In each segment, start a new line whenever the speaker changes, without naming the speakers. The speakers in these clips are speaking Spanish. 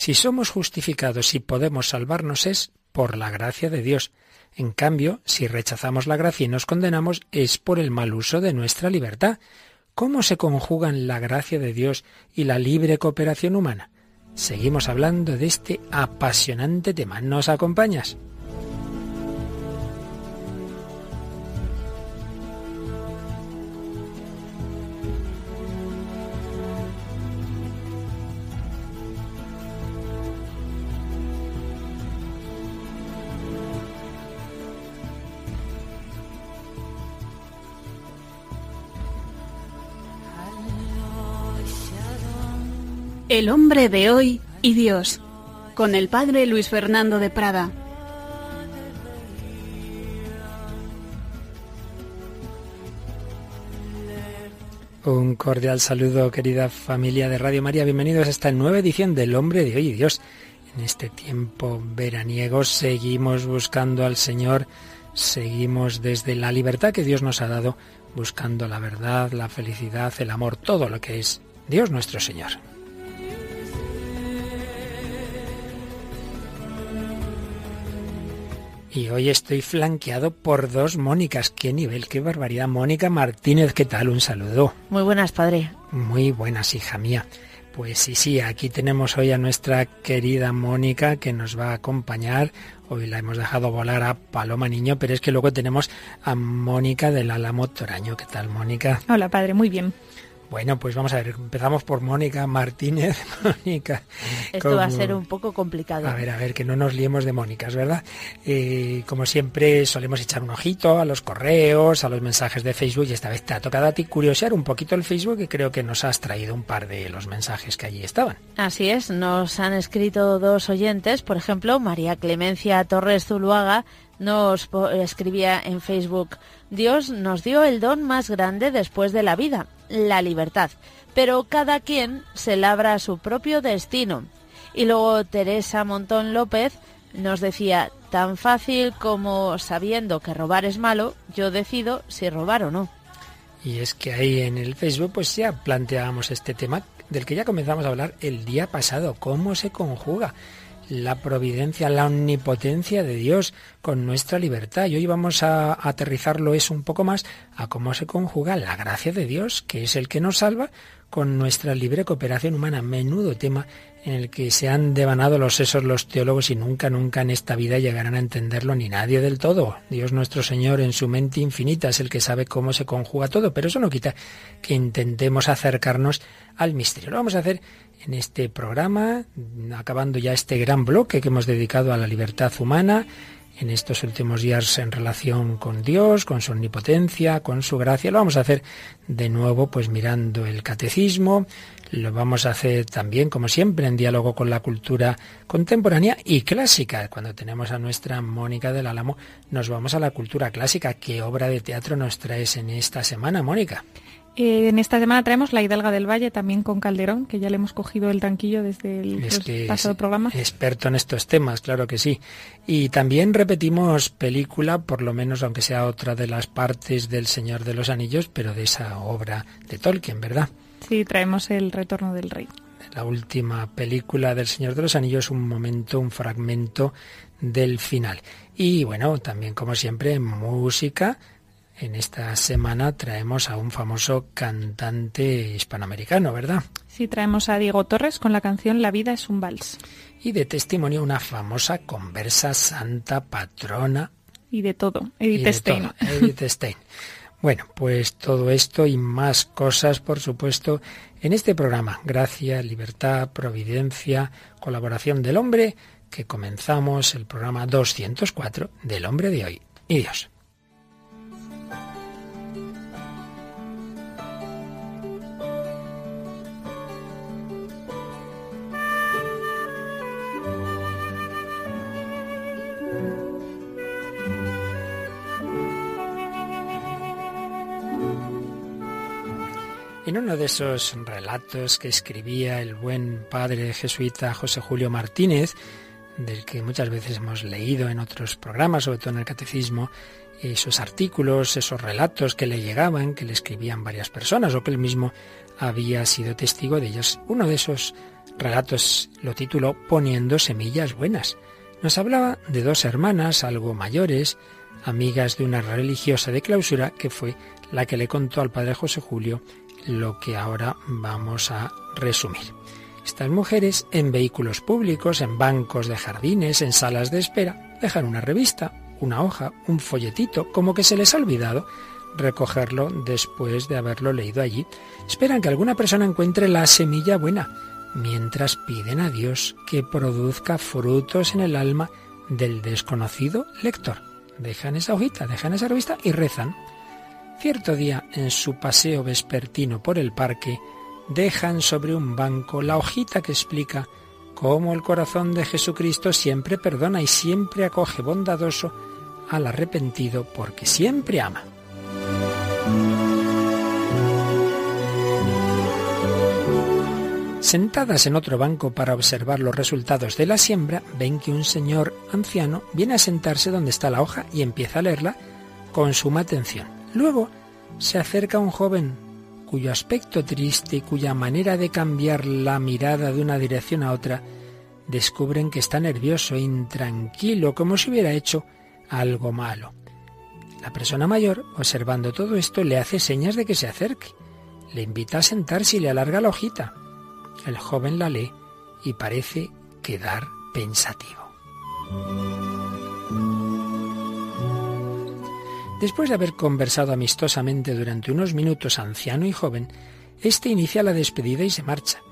Si somos justificados y podemos salvarnos es por la gracia de Dios. En cambio, si rechazamos la gracia y nos condenamos es por el mal uso de nuestra libertad. ¿Cómo se conjugan la gracia de Dios y la libre cooperación humana? Seguimos hablando de este apasionante tema. ¿Nos acompañas?
El hombre de hoy y Dios, con el padre Luis Fernando de Prada.
Un cordial saludo, querida familia de Radio María. Bienvenidos a esta nueva edición del Hombre de Hoy y Dios. En este tiempo veraniego seguimos buscando al Señor, seguimos desde la libertad que Dios nos ha dado, buscando la verdad, la felicidad, el amor, todo lo que es Dios nuestro Señor. Y hoy estoy flanqueado por dos Mónicas. ¡Qué nivel, qué barbaridad! Mónica Martínez, ¿qué tal? Un saludo.
Muy buenas, padre.
Muy buenas, hija mía. Pues sí, sí, aquí tenemos hoy a nuestra querida Mónica que nos va a acompañar. Hoy la hemos dejado volar a Paloma Niño, pero es que luego tenemos a Mónica del Álamo Toraño. ¿Qué tal, Mónica?
Hola, padre, muy bien.
Bueno, pues vamos a ver, empezamos por Mónica Martínez. Mónica.
Esto va a ser un poco complicado.
A ver, a ver, que no nos liemos de Mónicas, ¿verdad? Eh, como siempre, solemos echar un ojito a los correos, a los mensajes de Facebook y esta vez te ha tocado a ti curiosear un poquito el Facebook y creo que nos has traído un par de los mensajes que allí estaban.
Así es, nos han escrito dos oyentes, por ejemplo, María Clemencia Torres Zuluaga nos escribía en Facebook, Dios nos dio el don más grande después de la vida, la libertad, pero cada quien se labra su propio destino. Y luego Teresa Montón López nos decía, tan fácil como sabiendo que robar es malo, yo decido si robar o no.
Y es que ahí en el Facebook pues ya planteábamos este tema del que ya comenzamos a hablar el día pasado, cómo se conjuga la providencia, la omnipotencia de Dios con nuestra libertad. Y hoy vamos a aterrizarlo eso un poco más a cómo se conjuga la gracia de Dios, que es el que nos salva, con nuestra libre cooperación humana. Menudo tema en el que se han devanado los sesos los teólogos y nunca, nunca en esta vida llegarán a entenderlo ni nadie del todo. Dios nuestro Señor en su mente infinita es el que sabe cómo se conjuga todo, pero eso no quita que intentemos acercarnos al misterio. Lo vamos a hacer en este programa, acabando ya este gran bloque que hemos dedicado a la libertad humana en estos últimos días en relación con Dios, con su omnipotencia, con su gracia. Lo vamos a hacer de nuevo pues mirando el catecismo, lo vamos a hacer también, como siempre, en diálogo con la cultura contemporánea y clásica. Cuando tenemos a nuestra Mónica del Álamo, nos vamos a la cultura clásica. ¿Qué obra de teatro nos traes en esta semana, Mónica?
Eh, en esta semana traemos La Hidalga del Valle, también con Calderón, que ya le hemos cogido el tanquillo desde el pasado programa.
Experto en estos temas, claro que sí. Y también repetimos película, por lo menos aunque sea otra de las partes del Señor de los Anillos, pero de esa obra de Tolkien, ¿verdad?
Sí, traemos El Retorno del Rey.
La última película del Señor de los Anillos, un momento, un fragmento del final. Y bueno, también como siempre, música en esta semana traemos a un famoso cantante hispanoamericano, ¿verdad?
Sí, traemos a Diego Torres con la canción La vida es un vals.
Y de testimonio una famosa conversa santa patrona.
Y de todo, Edith Stein.
Edith Stein. Bueno, pues todo esto y más cosas, por supuesto, en este programa. Gracia, libertad, providencia, colaboración del hombre, que comenzamos el programa 204 del hombre de hoy. Y Dios. En uno de esos relatos que escribía el buen padre jesuita José Julio Martínez, del que muchas veces hemos leído en otros programas, sobre todo en el catecismo, esos artículos, esos relatos que le llegaban, que le escribían varias personas o que él mismo había sido testigo de ellos. Uno de esos Relatos lo tituló Poniendo semillas buenas. Nos hablaba de dos hermanas algo mayores, amigas de una religiosa de clausura, que fue la que le contó al padre José Julio lo que ahora vamos a resumir. Estas mujeres en vehículos públicos, en bancos de jardines, en salas de espera, dejan una revista, una hoja, un folletito, como que se les ha olvidado recogerlo después de haberlo leído allí. Esperan que alguna persona encuentre la semilla buena, mientras piden a Dios que produzca frutos en el alma del desconocido lector. Dejan esa hojita, dejan esa revista y rezan. Cierto día, en su paseo vespertino por el parque, dejan sobre un banco la hojita que explica cómo el corazón de Jesucristo siempre perdona y siempre acoge bondadoso al arrepentido porque siempre ama. Sentadas en otro banco para observar los resultados de la siembra, ven que un señor anciano viene a sentarse donde está la hoja y empieza a leerla con suma atención. Luego se acerca un joven cuyo aspecto triste y cuya manera de cambiar la mirada de una dirección a otra descubren que está nervioso, intranquilo, como si hubiera hecho algo malo. La persona mayor, observando todo esto, le hace señas de que se acerque. Le invita a sentarse y le alarga la hojita. El joven la lee y parece quedar pensativo. Después de haber conversado amistosamente durante unos minutos anciano y joven, éste inicia la despedida y se marcha,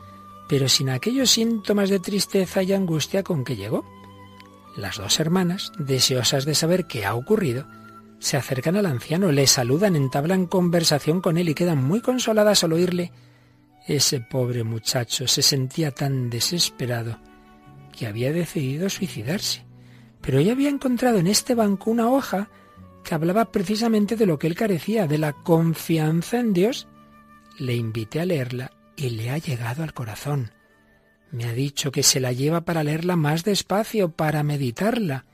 pero sin aquellos síntomas de tristeza y angustia con que llegó. Las dos hermanas, deseosas de saber qué ha ocurrido, se acercan al anciano, le saludan, entablan conversación con él y quedan muy consoladas al oírle. Ese pobre muchacho se sentía tan desesperado que había decidido suicidarse. Pero ella había encontrado en este banco una hoja que hablaba precisamente de lo que él carecía, de la confianza en Dios. Le invité a leerla y le ha llegado al corazón. Me ha dicho que se la lleva para leerla más despacio, para meditarla.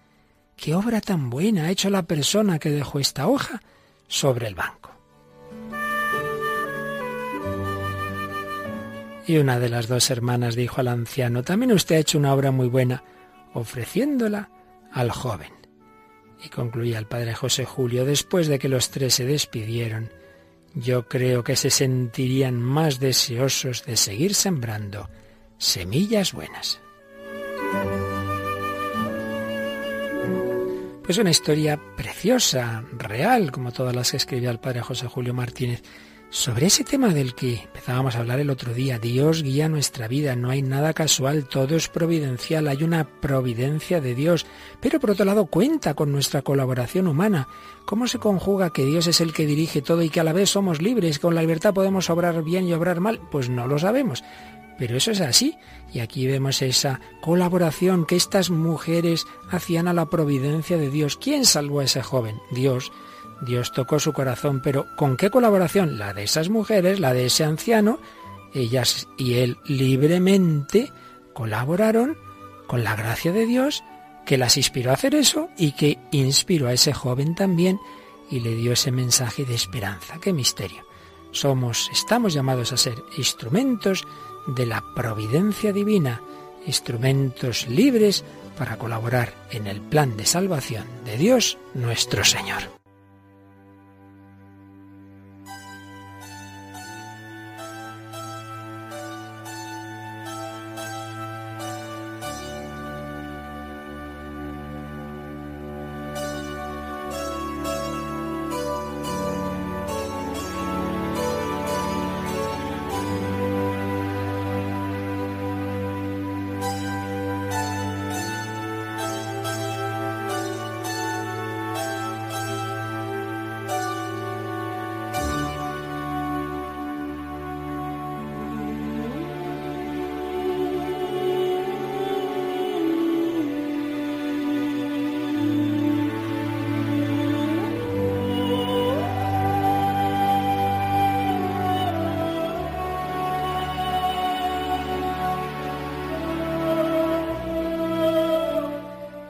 ¿Qué obra tan buena ha hecho la persona que dejó esta hoja sobre el banco? Y una de las dos hermanas dijo al anciano, también usted ha hecho una obra muy buena, ofreciéndola al joven. Y concluía el padre José Julio, después de que los tres se despidieron, yo creo que se sentirían más deseosos de seguir sembrando semillas buenas. Pues una historia preciosa, real, como todas las que escribía el padre José Julio Martínez, sobre ese tema del que empezábamos a hablar el otro día. Dios guía nuestra vida, no hay nada casual, todo es providencial, hay una providencia de Dios, pero por otro lado cuenta con nuestra colaboración humana. ¿Cómo se conjuga que Dios es el que dirige todo y que a la vez somos libres, con la libertad podemos obrar bien y obrar mal? Pues no lo sabemos. Pero eso es así. Y aquí vemos esa colaboración que estas mujeres hacían a la providencia de Dios. ¿Quién salvó a ese joven? Dios. Dios tocó su corazón, pero ¿con qué colaboración? La de esas mujeres, la de ese anciano. Ellas y él libremente colaboraron con la gracia de Dios que las inspiró a hacer eso y que inspiró a ese joven también y le dio ese mensaje de esperanza. ¡Qué misterio! Somos, estamos llamados a ser instrumentos de la providencia divina, instrumentos libres para colaborar en el plan de salvación de Dios nuestro Señor.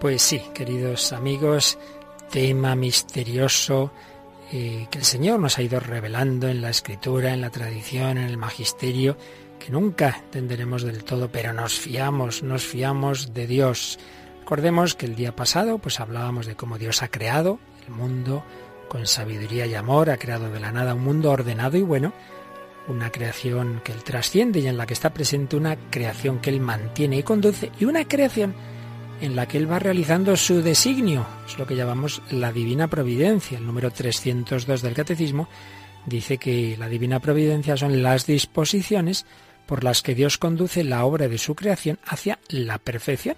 Pues sí, queridos amigos, tema misterioso eh, que el Señor nos ha ido revelando en la escritura, en la tradición, en el magisterio, que nunca entenderemos del todo, pero nos fiamos, nos fiamos de Dios. Recordemos que el día pasado pues hablábamos de cómo Dios ha creado el mundo con sabiduría y amor, ha creado de la nada un mundo ordenado y bueno, una creación que Él trasciende y en la que está presente una creación que Él mantiene y conduce y una creación en la que Él va realizando su designio. Es lo que llamamos la divina providencia. El número 302 del Catecismo dice que la divina providencia son las disposiciones por las que Dios conduce la obra de su creación hacia la perfección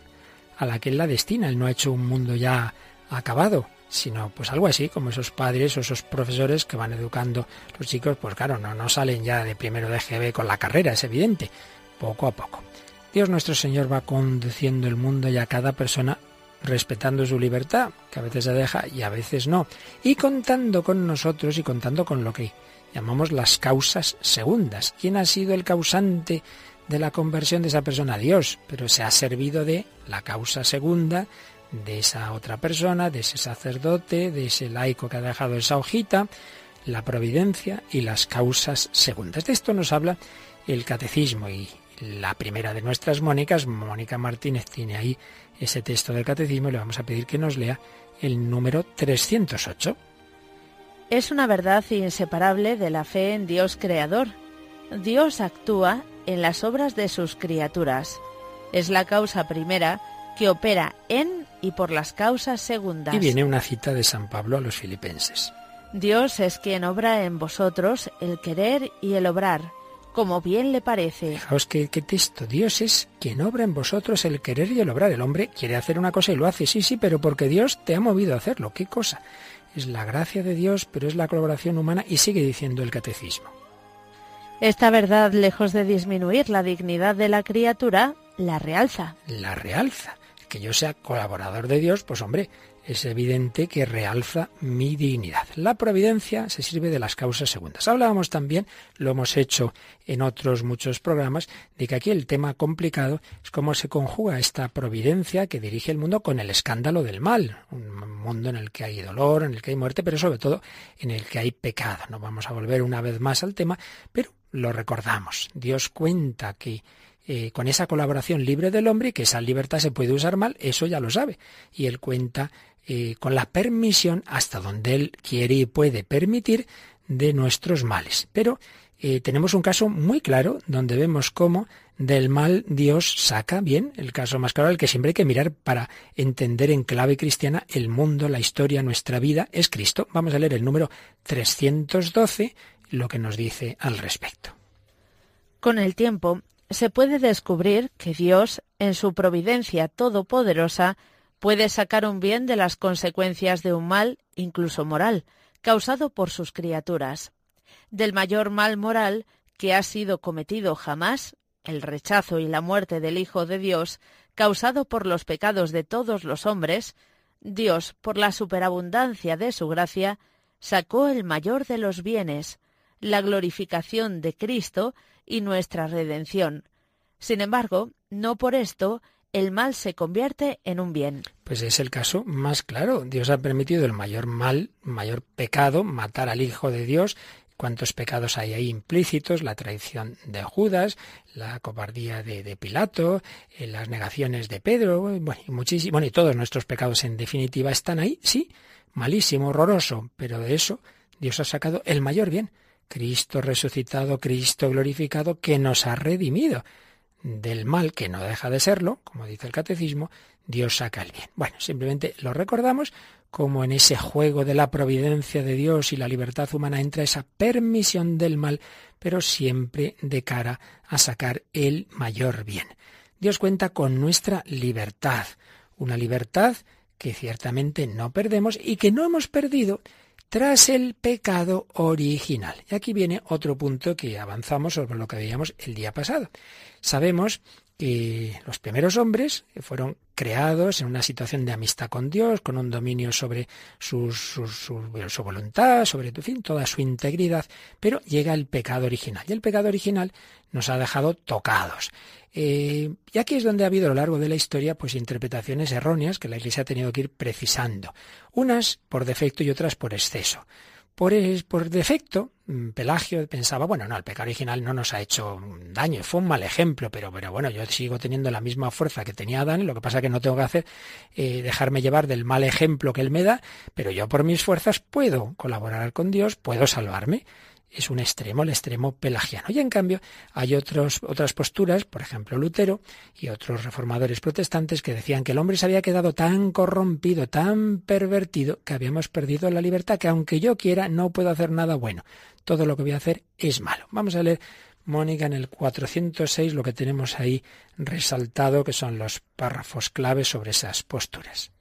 a la que Él la destina. Él no ha hecho un mundo ya acabado, sino pues algo así, como esos padres o esos profesores que van educando los chicos, pues claro, no, no salen ya de primero de GB con la carrera, es evidente, poco a poco. Dios nuestro Señor va conduciendo el mundo y a cada persona respetando su libertad, que a veces se deja y a veces no, y contando con nosotros y contando con lo que llamamos las causas segundas. ¿Quién ha sido el causante de la conversión de esa persona? Dios, pero se ha servido de la causa segunda de esa otra persona, de ese sacerdote, de ese laico que ha dejado esa hojita, la providencia y las causas segundas. De esto nos habla el catecismo y la primera de nuestras Mónicas, Mónica Martínez, tiene ahí ese texto del catecismo y le vamos a pedir que nos lea el número 308.
Es una verdad inseparable de la fe en Dios Creador. Dios actúa en las obras de sus criaturas. Es la causa primera que opera en y por las causas segundas.
Y viene una cita de San Pablo a los filipenses.
Dios es quien obra en vosotros el querer y el obrar, como bien le parece.
Fijaos qué, qué texto. Dios es quien obra en vosotros el querer y el obrar. El hombre quiere hacer una cosa y lo hace, sí, sí, pero porque Dios te ha movido a hacerlo. ¿Qué cosa? Es la gracia de Dios, pero es la colaboración humana y sigue diciendo el catecismo.
Esta verdad, lejos de disminuir la dignidad de la criatura, la realza.
La realza que yo sea colaborador de Dios, pues hombre, es evidente que realza mi dignidad. La providencia se sirve de las causas segundas. Hablábamos también, lo hemos hecho en otros muchos programas, de que aquí el tema complicado es cómo se conjuga esta providencia que dirige el mundo con el escándalo del mal. Un mundo en el que hay dolor, en el que hay muerte, pero sobre todo en el que hay pecado. No vamos a volver una vez más al tema, pero lo recordamos. Dios cuenta que eh, con esa colaboración libre del hombre, que esa libertad se puede usar mal, eso ya lo sabe. Y él cuenta eh, con la permisión hasta donde él quiere y puede permitir de nuestros males. Pero eh, tenemos un caso muy claro donde vemos cómo del mal Dios saca bien, el caso más claro, el que siempre hay que mirar para entender en clave cristiana el mundo, la historia, nuestra vida, es Cristo. Vamos a leer el número 312, lo que nos dice al respecto.
Con el tiempo, se puede descubrir que Dios, en su providencia todopoderosa, puede sacar un bien de las consecuencias de un mal, incluso moral, causado por sus criaturas. Del mayor mal moral que ha sido cometido jamás, el rechazo y la muerte del Hijo de Dios, causado por los pecados de todos los hombres, Dios, por la superabundancia de su gracia, sacó el mayor de los bienes, la glorificación de Cristo y nuestra redención. Sin embargo, no por esto el mal se convierte en un bien.
Pues es el caso más claro. Dios ha permitido el mayor mal, mayor pecado, matar al Hijo de Dios. ¿Cuántos pecados hay ahí implícitos? La traición de Judas, la cobardía de, Pilato, eh, las negaciones de Pedro, bueno, y muchísimo, bueno, y todos nuestros pecados en definitiva están ahí, sí, malísimo, horroroso, pero de eso Dios ha sacado el mayor bien. Cristo resucitado, Cristo glorificado, que nos ha redimido del mal, que no deja de serlo, como dice el catecismo, Dios saca el bien. Bueno, simplemente lo recordamos como en ese juego de la providencia de Dios y la libertad humana entra esa permisión del mal, pero siempre de cara a sacar el mayor bien. Dios cuenta con nuestra libertad, una libertad que ciertamente no perdemos y que no hemos perdido tras el pecado original. Y aquí viene otro punto que avanzamos sobre lo que veíamos el día pasado. Sabemos que los primeros hombres fueron creados en una situación de amistad con Dios, con un dominio sobre su, su, voluntad, sobre fin, toda su integridad, pero llega el pecado original. Y el pecado original nos ha dejado tocados. Eh, y aquí es donde ha habido a lo largo de la historia pues interpretaciones erróneas que la Iglesia ha tenido que ir precisando, unas por defecto y otras por exceso. Por, defecto, mm, Pelagio pensaba, bueno, no, el pecado original no nos ha hecho daño, fue un mal ejemplo, pero, pero bueno, yo sigo teniendo la misma fuerza que tenía Adán, lo que pasa es que no tengo que hacer eh, dejarme llevar del mal ejemplo que él me da, pero yo por mis fuerzas puedo colaborar con Dios, puedo salvarme es un extremo, el extremo pelagiano. Y en cambio hay otras posturas, por ejemplo Lutero y otros reformadores protestantes que decían que el hombre se había quedado tan corrompido, tan pervertido, que habíamos perdido la libertad, que aunque yo quiera no puedo hacer nada bueno. Todo lo que voy a hacer es malo. Vamos a leer, Mónica, en el 406 lo que tenemos ahí resaltado, que son los párrafos claves sobre esas posturas.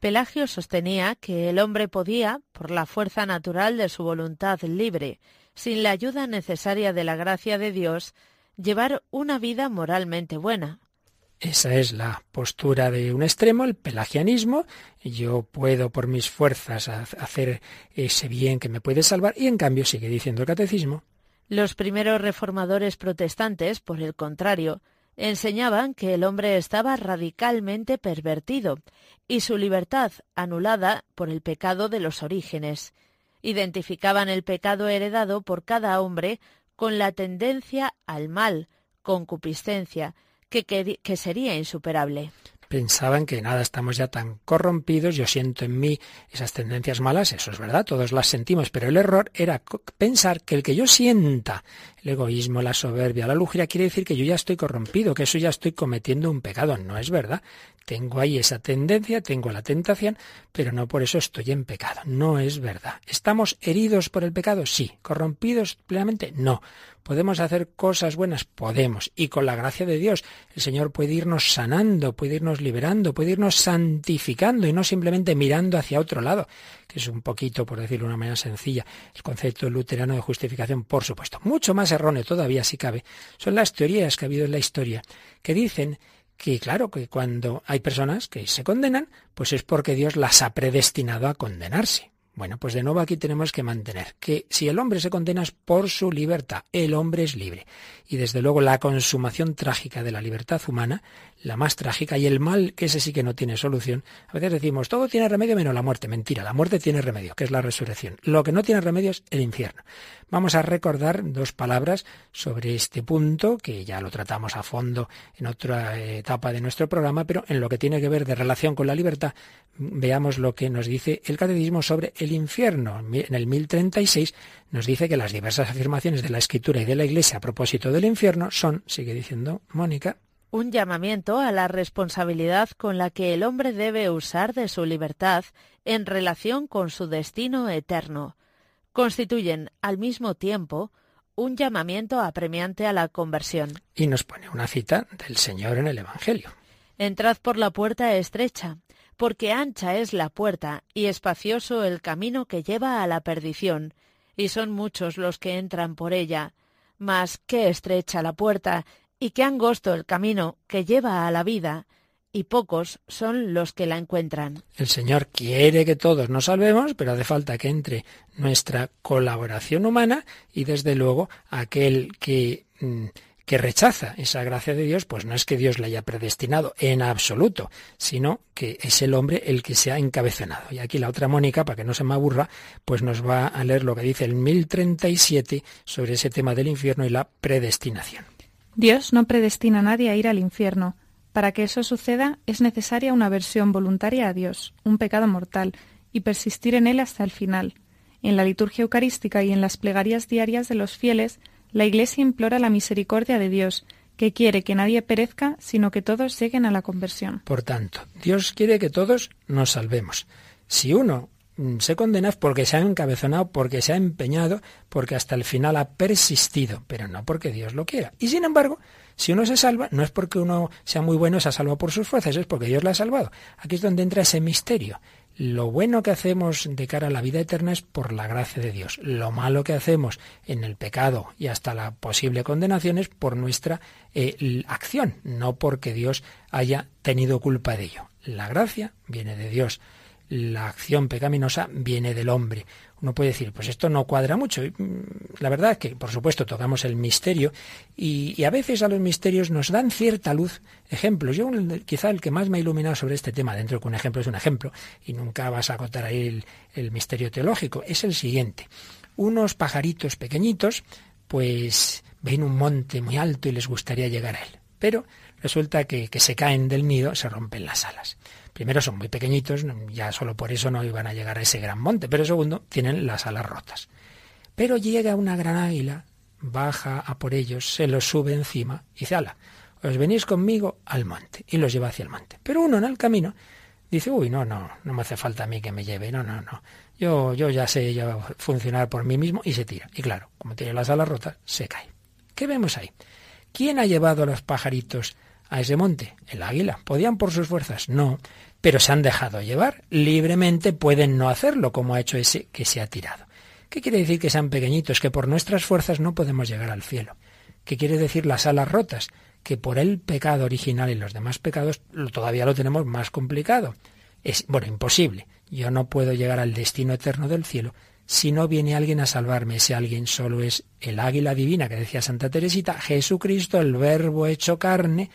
Pelagio sostenía que el hombre podía, por la fuerza natural de su voluntad libre, sin la ayuda necesaria de la gracia de Dios, llevar una vida moralmente buena.
Esa es la postura de un extremo, el pelagianismo. Yo puedo por mis fuerzas hacer ese bien que me puede salvar y en cambio sigue diciendo el catecismo.
Los primeros reformadores protestantes, por el contrario, enseñaban que el hombre estaba radicalmente pervertido y su libertad anulada por el pecado de los orígenes. Identificaban el pecado heredado por cada hombre con la tendencia al mal, concupiscencia, que, sería insuperable.
Pensaban que nada, estamos ya tan corrompidos, yo siento en mí esas tendencias malas, eso es verdad, todos las sentimos, pero el error era pensar que el que yo sienta el egoísmo, la soberbia, la lujuria, quiere decir que yo ya estoy corrompido, que eso ya estoy cometiendo un pecado. No es verdad. Tengo ahí esa tendencia, tengo la tentación, pero no por eso estoy en pecado. No es verdad. ¿Estamos heridos por el pecado? Sí. ¿Corrompidos plenamente? No. ¿Podemos hacer cosas buenas? Podemos. Y con la gracia de Dios, el Señor puede irnos sanando, puede irnos liberando, puede irnos santificando y no simplemente mirando hacia otro lado, que es un poquito, por decirlo de una manera sencilla, el concepto luterano de justificación, por supuesto. Mucho más erróneo todavía, si cabe, son las teorías que ha habido en la historia, que dicen que claro, que cuando hay personas que se condenan, pues es porque Dios las ha predestinado a condenarse. Bueno, pues de nuevo aquí tenemos que mantener que si el hombre se condena es por su libertad, el hombre es libre. Y desde luego la consumación trágica de la libertad humana la más trágica y el mal, que ese sí que no tiene solución. A veces decimos, todo tiene remedio menos la muerte. Mentira, la muerte tiene remedio, que es la resurrección. Lo que no tiene remedio es el infierno. Vamos a recordar dos palabras sobre este punto, que ya lo tratamos a fondo en otra etapa de nuestro programa, pero en lo que tiene que ver de relación con la libertad, veamos lo que nos dice el catecismo sobre el infierno. En el 1036 nos dice que las diversas afirmaciones de la Escritura y de la Iglesia a propósito del infierno son, sigue diciendo Mónica,
un llamamiento a la responsabilidad con la que el hombre debe usar de su libertad en relación con su destino eterno. Constituyen al mismo tiempo un llamamiento apremiante a la conversión.
Y nos pone una cita del Señor en el Evangelio.
Entrad por la puerta estrecha, porque ancha es la puerta y espacioso el camino que lleva a la perdición, y son muchos los que entran por ella. Mas qué estrecha la puerta y qué angosto el camino que lleva a la vida, y pocos son los que la encuentran.
El Señor quiere que todos nos salvemos, pero hace falta que entre nuestra colaboración humana y desde luego aquel que, mm, que rechaza esa gracia de Dios, pues no es que Dios la haya predestinado en absoluto, sino que es el hombre el que se ha encabezonado. Y aquí la otra Mónica, para que no se me aburra, pues nos va a leer lo que dice el 1037 sobre ese tema del infierno y la predestinación.
Dios no predestina a nadie a ir al infierno. Para que eso suceda es necesaria una versión voluntaria a Dios, un pecado mortal, y persistir en él hasta el final. En la liturgia eucarística y en las plegarias diarias de los fieles, la Iglesia implora la misericordia de Dios, que quiere que nadie perezca, sino que todos lleguen a la conversión.
Por tanto, Dios quiere que todos nos salvemos. Si uno se condena porque se ha encabezonado, porque se ha empeñado, porque hasta el final ha persistido, pero no porque Dios lo quiera. Y sin embargo, si uno se salva, no es porque uno sea muy bueno, se ha salvado por sus fuerzas, es porque Dios le ha salvado. Aquí es donde entra ese misterio. Lo bueno que hacemos de cara a la vida eterna es por la gracia de Dios. Lo malo que hacemos en el pecado y hasta la posible condenación es por nuestra eh, acción, no porque Dios haya tenido culpa de ello. La gracia viene de Dios la acción pecaminosa viene del hombre. Uno puede decir, pues esto no cuadra mucho. Mm, la verdad es que, por supuesto, tocamos el misterio y, a veces a los misterios nos dan cierta luz ejemplos. Yo quizá el que más me ha iluminado sobre este tema, dentro de que un ejemplo es un ejemplo, y nunca vas a acotar ahí el, el misterio teológico, es el siguiente. Unos pajaritos pequeñitos, pues ven un monte muy alto y les gustaría llegar a él. Pero resulta que, que se caen del nido, se rompen las alas. Primero son muy pequeñitos, ya solo por eso no iban a llegar a ese gran monte, pero segundo, tienen las alas rotas. Pero llega una gran águila, baja a por ellos, se los sube encima y dice, ala, os venís conmigo al monte, y los lleva hacia el monte. Pero uno en el camino dice, uy, no, no, no me hace falta a mí que me lleve, no, no, no, yo, yo ya sé funcionar por mí mismo y se tira. Y claro, como tiene las alas rotas, se cae. ¿Qué vemos ahí? ¿Quién ha llevado a los pajaritos a ese monte? El águila. ¿Podían por sus fuerzas? No, pero se han dejado llevar. Libremente pueden no hacerlo, como ha hecho ese que se ha tirado. ¿Qué quiere decir que sean pequeñitos? Que por nuestras fuerzas no podemos llegar al cielo. ¿Qué quiere decir las alas rotas? Que por el pecado original y los demás pecados todavía lo tenemos más complicado. Es, bueno, imposible. Yo no puedo llegar al destino eterno del cielo si no viene alguien a salvarme. Ese alguien solo es el águila divina que decía Santa Teresita, Jesucristo, el verbo hecho carne,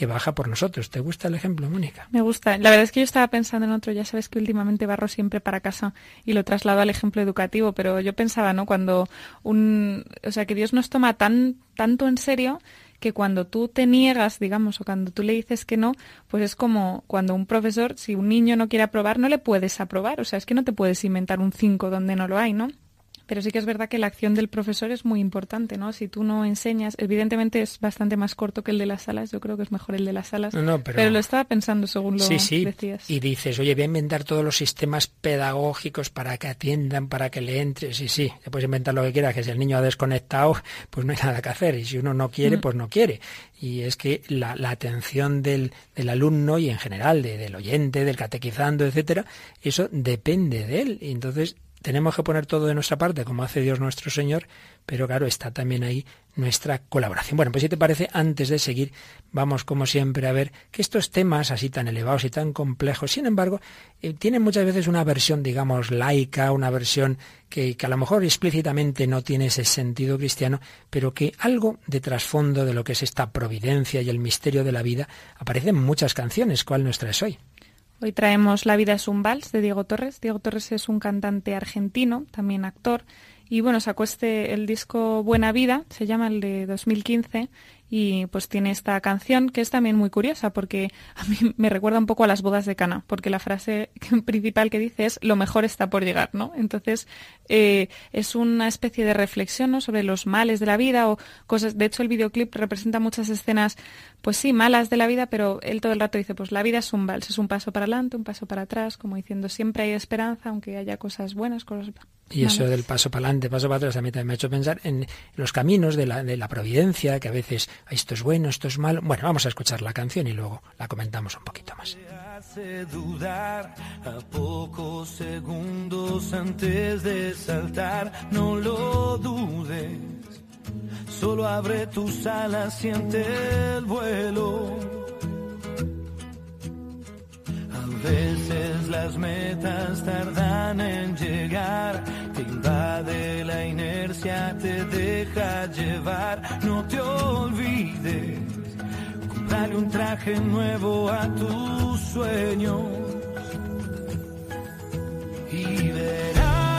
que baja por nosotros. ¿Te gusta el ejemplo, Mónica?
Me gusta. La verdad es que yo estaba pensando en otro, ya sabes que últimamente barro siempre para casa y lo traslado al ejemplo educativo, pero yo pensaba, ¿no? Cuando un, o sea, que Dios nos toma tan tanto en serio que cuando tú te niegas, digamos, o cuando tú le dices que no, pues es como cuando un profesor, si un niño no quiere aprobar, no le puedes aprobar. O sea, es que no te puedes inventar un 5 donde no lo hay, ¿no? Pero sí que es verdad que la acción del profesor es muy importante, ¿no? Si tú no enseñas, evidentemente es bastante más corto que el de las salas, yo creo que es mejor el de las salas, pero... lo estaba pensando según lo
sí, sí.
decías.
Y dices, oye, voy a inventar todos los sistemas pedagógicos para que atiendan, para que le entre, sí, sí, te puedes inventar lo que quieras, que si el niño ha desconectado, pues no hay nada que hacer, y si uno no quiere, mm. pues no quiere. Y es que la, atención del, del, alumno y en general del oyente, del catequizando, etcétera, eso depende de él. Y entonces tenemos que poner todo de nuestra parte, como hace Dios nuestro Señor, pero claro, está también ahí nuestra colaboración. Bueno, pues si te parece, antes de seguir, vamos como siempre a ver que estos temas así tan elevados y tan complejos, sin embargo, eh, tienen muchas veces una versión, digamos, laica, una versión que, que, a lo mejor explícitamente no tiene ese sentido cristiano, pero que algo de trasfondo de lo que es esta providencia y el misterio de la vida aparece en muchas canciones. ¿Cuál nos traes hoy?
Hoy traemos La vida es un vals de Diego Torres. Diego Torres es un cantante argentino, también actor, y bueno, sacó este el disco Buena Vida, se llama el de 2015, y pues tiene esta canción que es también muy curiosa porque a mí me recuerda un poco a las bodas de Cana, porque la frase principal que dice es lo mejor está por llegar, ¿no? Entonces eh, es una especie de reflexión ¿no? sobre los males de la vida o cosas. De hecho, el videoclip representa muchas escenas, pues sí, malas de la vida, pero él todo el rato dice, pues la vida es un vals, es un paso para adelante, un paso para atrás, como diciendo siempre hay esperanza, aunque haya cosas buenas, cosas
y eso del paso para adelante, paso para atrás, a mí también me ha hecho pensar en los caminos de la, de la providencia, que a veces esto es bueno, esto es malo. Bueno, vamos a escuchar la canción y luego la comentamos un poquito más.
hace dudar a pocos segundos antes de saltar, no lo dudes. Solo abre tus alas, siente el vuelo. A veces las metas tardan en llegar invade la inercia, te deja llevar, no te olvides, comprarle un traje nuevo a tus sueños y verás.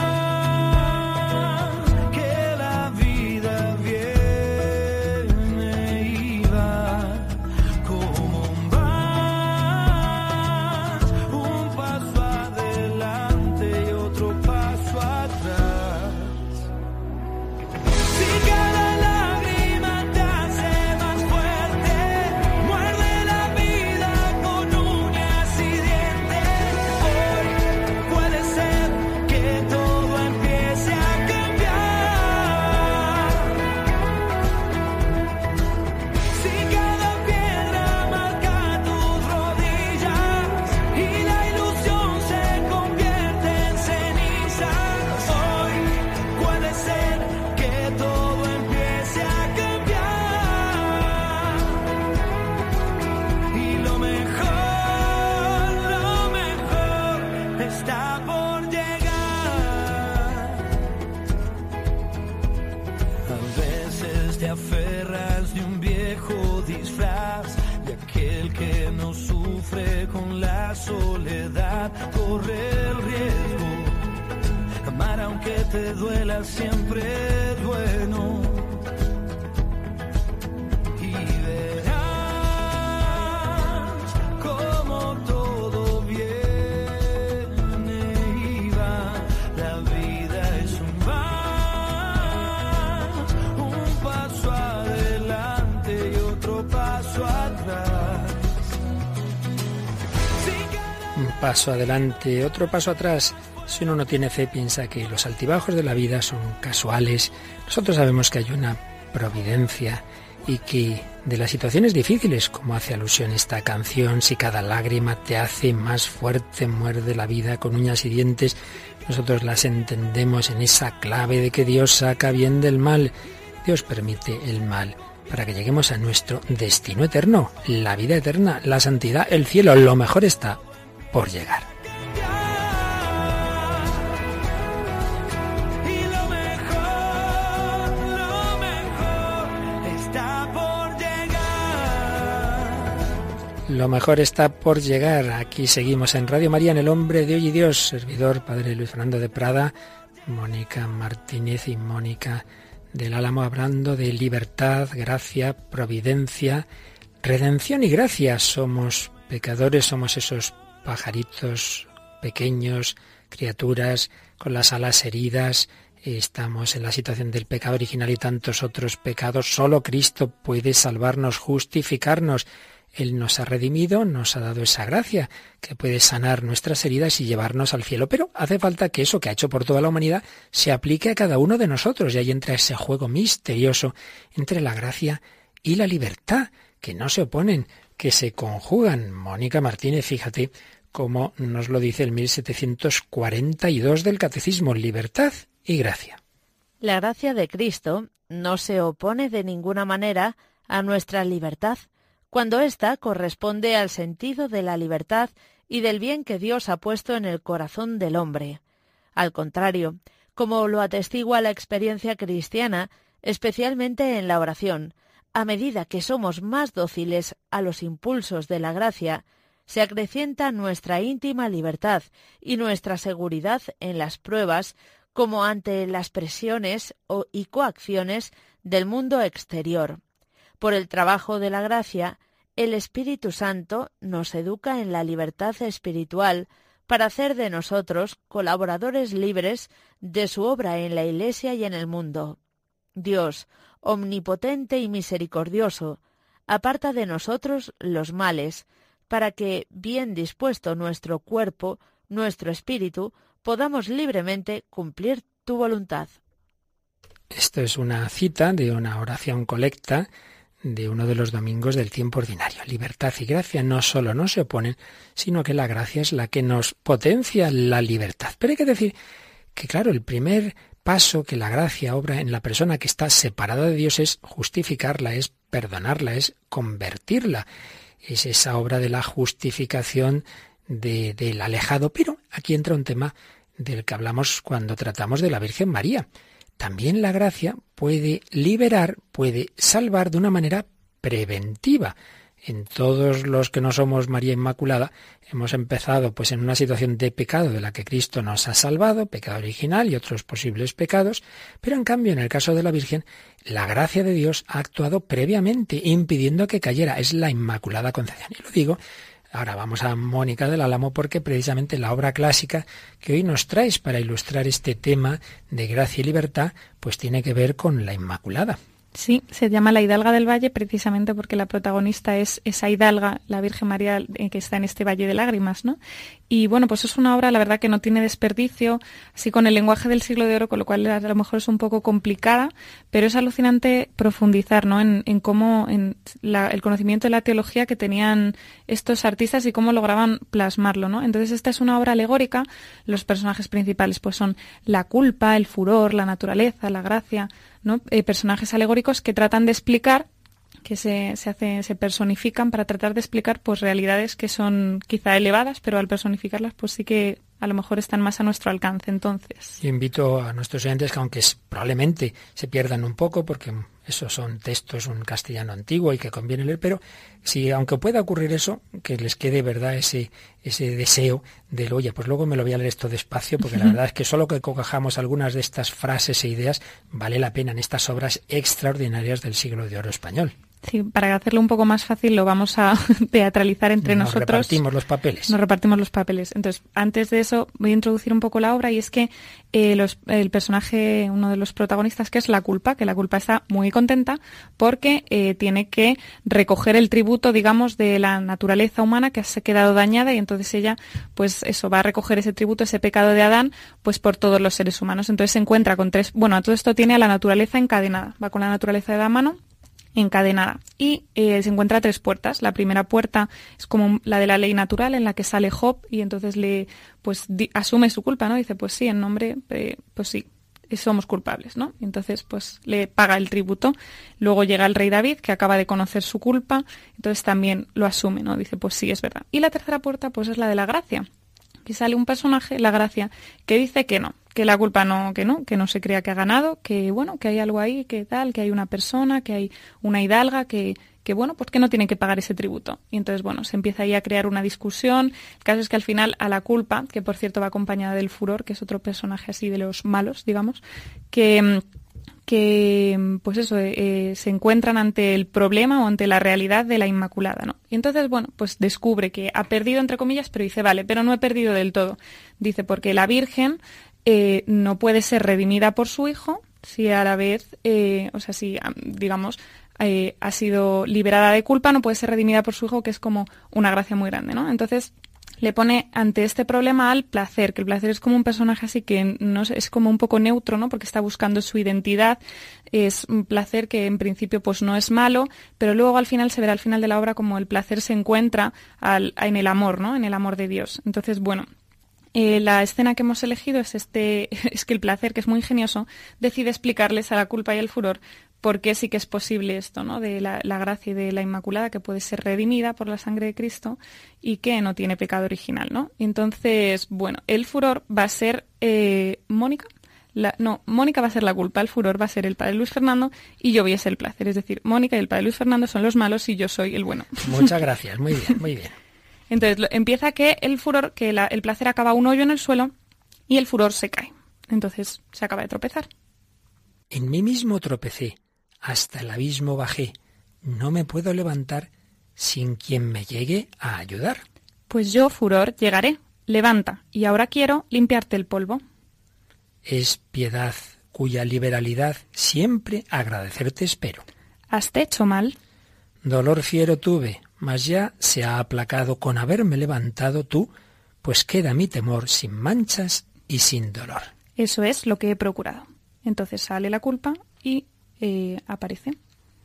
Paso adelante, otro paso atrás.
Si uno no tiene fe, piensa que los altibajos de la vida son casuales. Nosotros sabemos que hay una providencia y que de las situaciones difíciles, como hace alusión esta canción, si cada lágrima te hace más fuerte, muerde la vida con uñas y dientes, nosotros las entendemos en esa clave de que Dios saca bien del mal. Dios permite el mal para que lleguemos a nuestro destino eterno, la vida eterna, la santidad, el cielo. Lo mejor está por llegar.
Y lo mejor, lo mejor está por llegar.
Lo mejor está por llegar. Aquí seguimos en Radio María en El Hombre de Hoy y Dios. Servidor, Padre Luis Fernando de Prada, Mónica Martínez y Mónica del Álamo hablando de libertad, gracia, providencia, redención y gracia. Somos pecadores, somos esos pajaritos pequeños, criaturas con las alas heridas. Estamos en la situación del pecado original y tantos otros pecados. Solo Cristo puede salvarnos, justificarnos. Él nos ha redimido, nos ha dado esa gracia que puede sanar nuestras heridas y llevarnos al cielo. Pero hace falta que eso que ha hecho por toda la humanidad se aplique a cada uno de nosotros. Y ahí entra ese juego misterioso entre la gracia y la libertad, que no se oponen, que se conjugan. Mónica Martínez, fíjate cómo nos lo dice el 1742 del Catecismo, libertad y gracia.
La gracia de Cristo no se opone de ninguna manera a nuestra libertad, cuando ésta corresponde al sentido de la libertad y del bien que Dios ha puesto en el corazón del hombre. Al contrario, como lo atestigua la experiencia cristiana, especialmente en la oración, a medida que somos más dóciles a los impulsos de la gracia, se acrecienta nuestra íntima libertad y nuestra seguridad en las pruebas como ante las presiones o- y coacciones del mundo exterior. Por el trabajo de la gracia, el Espíritu Santo nos educa en la libertad espiritual para hacer de nosotros colaboradores libres de su obra en la Iglesia y en el mundo. Dios, omnipotente y misericordioso, aparta de nosotros los males, para que, bien dispuesto nuestro cuerpo, nuestro espíritu, podamos libremente cumplir tu voluntad.
Esto es una cita de una oración colecta de uno de los domingos del tiempo ordinario. Libertad y gracia no solo no se oponen, sino que la gracia es la que nos potencia la libertad. Pero hay que decir que, claro, el primer paso que la gracia obra en la persona que está separada de Dios es justificarla, es perdonarla, es convertirla. Es esa obra de la justificación de- del alejado. Pero aquí entra un tema del que hablamos cuando tratamos de la Virgen María. También la gracia puede liberar, puede salvar de una manera preventiva. En todos los que no somos María Inmaculada hemos empezado pues en una situación de pecado de la que Cristo nos ha salvado, pecado original y otros posibles pecados, pero en cambio en el caso de la Virgen la gracia de Dios ha actuado previamente impidiendo que cayera, es la Inmaculada Concepción. Y lo digo Ahora vamos a Mónica del Álamo porque precisamente la obra clásica que hoy nos traes para ilustrar este tema de gracia y libertad, pues tiene que ver con la Inmaculada.
Sí, se llama La Hidalga del Valle precisamente porque la protagonista es esa hidalga, la Virgen María eh, que está en este Valle de Lágrimas, ¿no? Y bueno, pues es una obra, la verdad, que no tiene desperdicio, así con el lenguaje del siglo de oro, con lo cual a lo mejor es un poco complicada, pero es alucinante profundizar, ¿no? En, cómo, en el conocimiento de la teología que tenían estos artistas y cómo lograban plasmarlo, ¿no? Entonces esta es una obra alegórica, los personajes principales pues son la culpa, el furor, la naturaleza, la gracia, ¿no? Eh, personajes alegóricos que tratan de explicar que se, se, hace, se personifican para tratar de explicar pues realidades que son quizá elevadas, pero al personificarlas pues sí que a lo mejor están más a nuestro alcance entonces.
Invito a nuestros oyentes que aunque probablemente se pierdan un poco porque esos son textos, un castellano antiguo y que conviene leer, pero si aunque pueda ocurrir eso, que les quede verdad ese, ese deseo del, oye, pues luego me lo voy a leer esto despacio, porque la verdad es que solo que cojamos algunas de estas frases e ideas vale la pena en estas obras extraordinarias del siglo de oro español.
Sí, para hacerlo un poco más fácil lo vamos a teatralizar entre
Nos
nosotros.
repartimos los papeles.
Nos repartimos los papeles. Entonces, antes de eso, voy a introducir un poco la obra y es que eh, los- el personaje, uno de los protagonistas, que es la culpa, que la culpa está muy contenta porque eh, tiene que recoger el tributo, digamos, de la naturaleza humana que se ha quedado dañada y entonces ella, pues eso, va a recoger ese tributo, ese pecado de Adán, pues por todos los seres humanos. Entonces se encuentra con tres, bueno, a todo esto tiene a la naturaleza encadenada, va con la naturaleza de la mano encadenada y eh, se encuentra tres puertas. La primera puerta es como la de la ley natural en la que sale Job y entonces le pues asume su culpa, ¿no? Dice, pues sí, en nombre, pues sí, somos culpables, ¿no? Entonces pues le paga el tributo. Luego llega el rey David que acaba de conocer su culpa, entonces también lo asume, ¿no? Dice, pues sí, es verdad. Y la tercera puerta pues es la de la gracia que sale un personaje, la gracia, que dice que no, que la culpa no, que no, que no se crea que ha ganado, que bueno, que hay algo ahí, que tal, que hay una persona, que hay una hidalga, que, que bueno, pues que no tienen que pagar ese tributo. Y entonces, bueno, se empieza ahí a crear una discusión. El caso es que al final a la culpa, que por cierto va acompañada del furor, que es otro personaje así de los malos, digamos, que que pues eso eh, eh, se encuentran ante el problema o ante la realidad de la Inmaculada, ¿no? Y entonces, bueno, pues descubre que ha perdido entre comillas, pero dice, vale, pero no he perdido del todo. Dice, porque la Virgen eh, no puede ser redimida por su hijo si a la vez, eh, o sea, si am, digamos eh, ha sido liberada de culpa, no puede ser redimida por su hijo, que es como una gracia muy grande, ¿no? Entonces le pone ante este problema al placer, que el placer es como un personaje así que no es como un poco neutro, ¿no? Porque está buscando su identidad, es un placer que en principio pues no es malo, pero luego al final se verá al final de la obra como el placer se encuentra en el amor, ¿no? En el amor de Dios. Entonces, bueno, eh, la escena que hemos elegido es este, es que el placer, que es muy ingenioso, decide explicarles a la culpa y al furor por qué sí que es posible esto, ¿no? De la, la gracia y de la Inmaculada, que puede ser redimida por la sangre de Cristo y que no tiene pecado original, ¿no? Entonces, bueno, el furor va a ser eh, Mónica. La- no, Mónica va a ser la culpa, el furor va a ser el padre Luis Fernando y yo voy a ser el placer. Es decir, Mónica y el padre Luis Fernando son los malos y yo soy el bueno.
Muchas gracias, muy bien, muy bien.
Entonces lo- empieza que el furor, que la- el placer acaba un hoyo en el suelo y el furor se cae. Entonces se acaba de tropezar.
En mí mismo tropecé, hasta el abismo bajé. No me puedo levantar sin quien me llegue a ayudar.
Pues yo, furor, llegaré. Levanta, y ahora quiero limpiarte el polvo.
Es piedad cuya liberalidad siempre agradecerte espero.
¿Has hecho mal?
Dolor fiero tuve, mas ya se ha aplacado con haberme levantado tú, pues queda mi temor sin manchas y sin dolor.
Eso es lo que he procurado. Entonces sale la culpa y eh, aparece.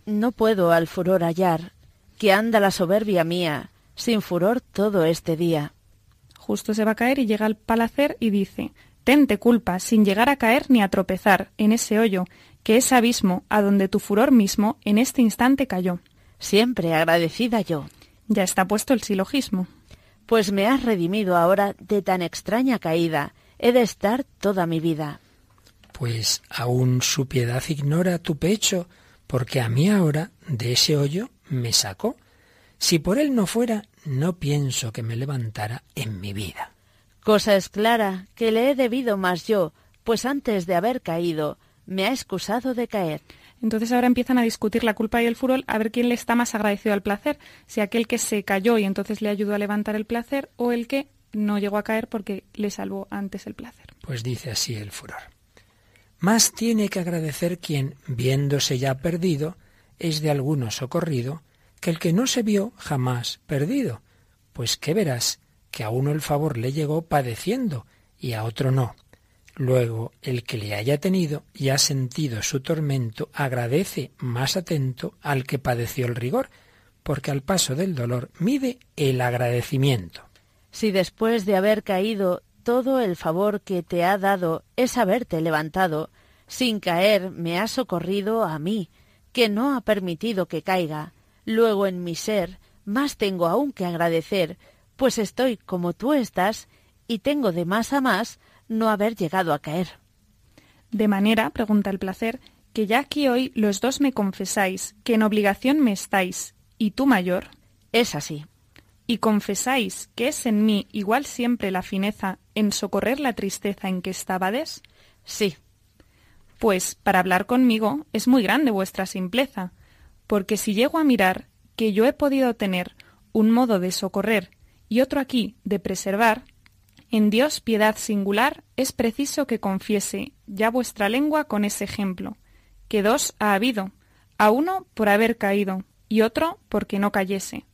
No puedo al furor hallar, que anda la soberbia mía, sin furor todo este día.
Justo se va a caer y llega al palacer y dice, Tente culpa, sin llegar a caer ni a tropezar en ese hoyo, que es abismo, a donde tu furor mismo en este instante cayó.
Siempre agradecida yo,
Ya está puesto el silogismo.
pues me has redimido ahora de tan extraña caída, he de estar toda mi vida.
Pues aún su piedad ignora tu pecho, porque a mí ahora de ese hoyo me sacó. Si por él no fuera, no pienso que me levantara en mi vida.
Cosa es clara que le he debido más yo, pues antes de haber caído, me ha excusado de caer.
Entonces ahora empiezan a discutir la culpa y el furor a ver quién le está más agradecido al placer, si aquel que se cayó y entonces le ayudó a levantar el placer o el que no llegó a caer porque le salvó antes el placer.
Pues dice así el furor. Más tiene que agradecer quien, viéndose ya perdido, es de alguno socorrido, que el que no se vio jamás perdido. Pues que verás que a uno el favor le llegó padeciendo y a otro no. Luego el que le haya tenido y ha sentido su tormento agradece más atento al que padeció el rigor, porque al paso del dolor mide el agradecimiento.
Si después de haber caído todo el favor que te ha dado es haberte levantado, sin caer me ha socorrido a mí, que no ha permitido que caiga, luego en mi ser más tengo aún que agradecer, pues estoy como tú estás y tengo de más a más no haber llegado a caer.
De manera, pregunta el placer, que ya aquí hoy los dos me confesáis que en obligación me estáis, y tú mayor.
Es así.
Y confesáis que es en mí igual siempre la fineza en socorrer la tristeza en que estábades.
Sí.
Pues para hablar conmigo es muy grande vuestra simpleza, porque si llego a mirar que yo he podido tener un modo de socorrer y otro aquí de preservar, en Dios piedad singular es preciso que confiese ya vuestra lengua con ese ejemplo, que dos ha habido, a uno por haber caído y otro porque no cayese.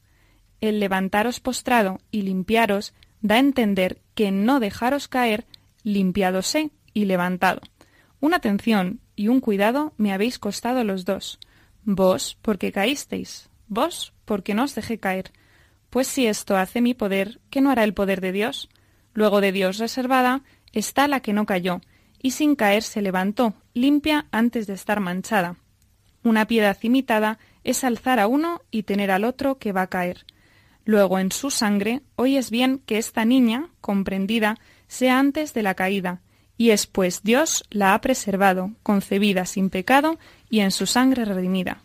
El levantaros postrado y limpiaros da a entender que no dejaros caer, limpiadosé y levantado. Una atención y un cuidado me habéis costado los dos. Vos porque caísteis, vos porque no os dejé caer. Pues si esto hace mi poder, ¿qué no hará el poder de Dios? Luego de Dios reservada está la que no cayó, y sin caer se levantó, limpia antes de estar manchada. Una piedad imitada es alzar a uno y tener al otro que va a caer. Luego en su sangre hoy es bien que esta niña, comprendida, sea antes de la caída, y es pues Dios la ha preservado, concebida sin pecado y en su sangre redimida.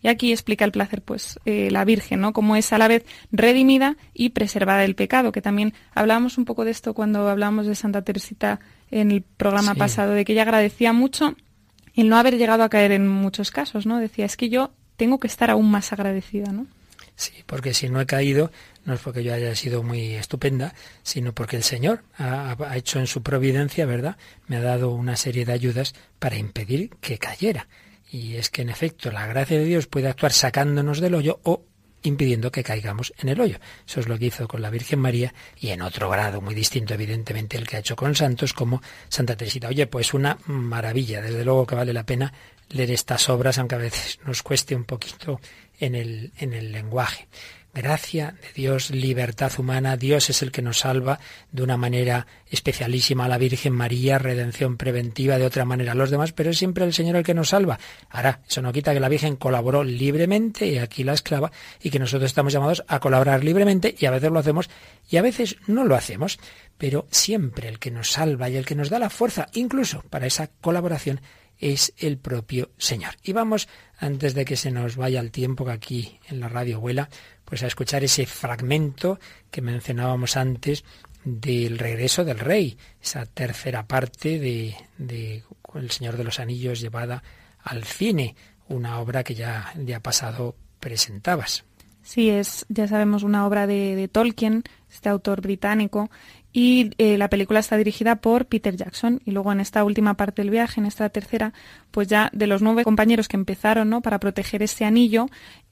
Y aquí explica el placer, pues, eh, la Virgen, ¿no? Como es a la vez redimida y preservada del pecado, que también hablábamos un poco de esto cuando hablábamos de Santa Teresita en el programa pasado, de que ella agradecía mucho el no haber llegado a caer en muchos casos, ¿no? Decía, es que yo tengo que estar aún más agradecida, ¿no?
Sí, porque si no he caído, no es porque yo haya sido muy estupenda, sino porque el Señor ha, ha, hecho en su providencia, ¿verdad? Me ha dado una serie de ayudas para impedir que cayera. Y es que, en efecto, la gracia de Dios puede actuar sacándonos del hoyo o impidiendo que caigamos en el hoyo. Eso es lo que hizo con la Virgen María y en otro grado muy distinto, evidentemente, el que ha hecho con santos como Santa Teresita. Oye, pues una maravilla, desde luego que vale la pena leer estas obras, aunque a veces nos cueste un poquito en el, en el lenguaje gracia de Dios, libertad humana, Dios es el que nos salva de una manera especialísima a la Virgen María, redención preventiva de otra manera a los demás, pero es siempre el Señor el que nos salva. Ahora, eso no quita que la Virgen colaboró libremente, y aquí la esclava, y que nosotros estamos llamados a colaborar libremente, y a veces lo hacemos, y a veces no lo hacemos, pero siempre el que nos salva y el que nos da la fuerza, incluso para esa colaboración, es el propio Señor. Y vamos, antes de que se nos vaya el tiempo que aquí en la radio vuela, pues a escuchar ese fragmento que mencionábamos antes del regreso del rey, esa tercera parte de, de El Señor de los Anillos llevada al cine, una obra que ya el día pasado presentabas.
Sí, es, ya sabemos, una obra de, de Tolkien, este autor británico, y eh, la película está dirigida por Peter Jackson. Y luego en esta última parte del viaje, en esta tercera, pues ya de los nueve compañeros que empezaron ¿no? para proteger ese anillo,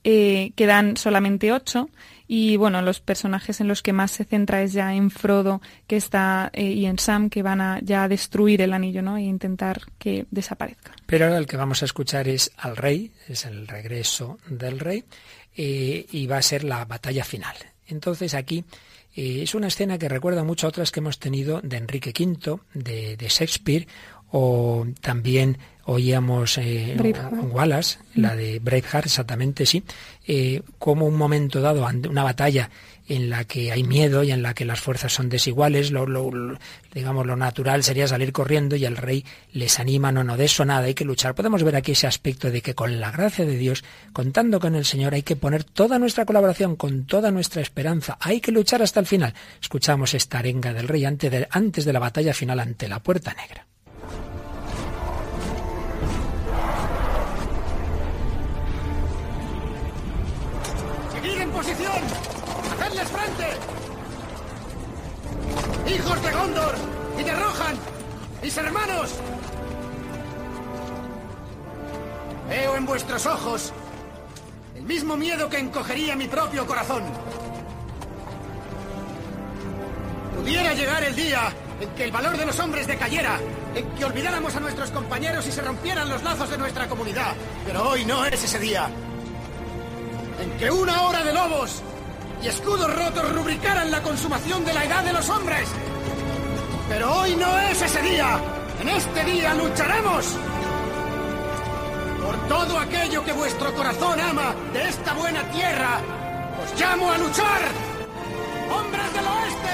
eh, quedan solamente ocho. Y bueno, los personajes en los que más se centra es ya en Frodo que está, eh, y en Sam, que van a ya destruir el anillo ¿no? e intentar que desaparezca.
Pero el que vamos a escuchar es al rey, es el regreso del rey, y va a ser la batalla final. Entonces aquí eh, es una escena que recuerda mucho a otras que hemos tenido de Enrique V, de, de Shakespeare, o también oíamos eh, Wallace, la de Braveheart, exactamente, sí, eh, como un momento dado, una batalla en la que hay miedo y en la que las fuerzas son desiguales, lo, lo, digamos lo natural sería salir corriendo y el rey les anima, no, no, de eso nada, hay que luchar. Podemos ver aquí ese aspecto de que con la gracia de Dios, contando con el Señor, hay que poner toda nuestra colaboración, con toda nuestra esperanza, hay que luchar hasta el final. Escuchamos esta arenga del rey antes de, antes de la batalla final ante la puerta negra.
¡Hijos de Gondor! ¡Y de Rohan! ¡Mis hermanos! Veo en vuestros ojos el mismo miedo que encogería mi propio corazón. Pudiera llegar el día en que el valor de los hombres decayera, en que olvidáramos a nuestros compañeros y se rompieran los lazos de nuestra comunidad. Pero hoy no es ese día en que una hora de lobos y escudos rotos rubricaran la consumación de la edad de los hombres. Pero hoy no es ese día. En este día lucharemos por todo aquello que vuestro corazón ama de esta buena tierra. Os llamo a luchar. ¡Hombres del oeste!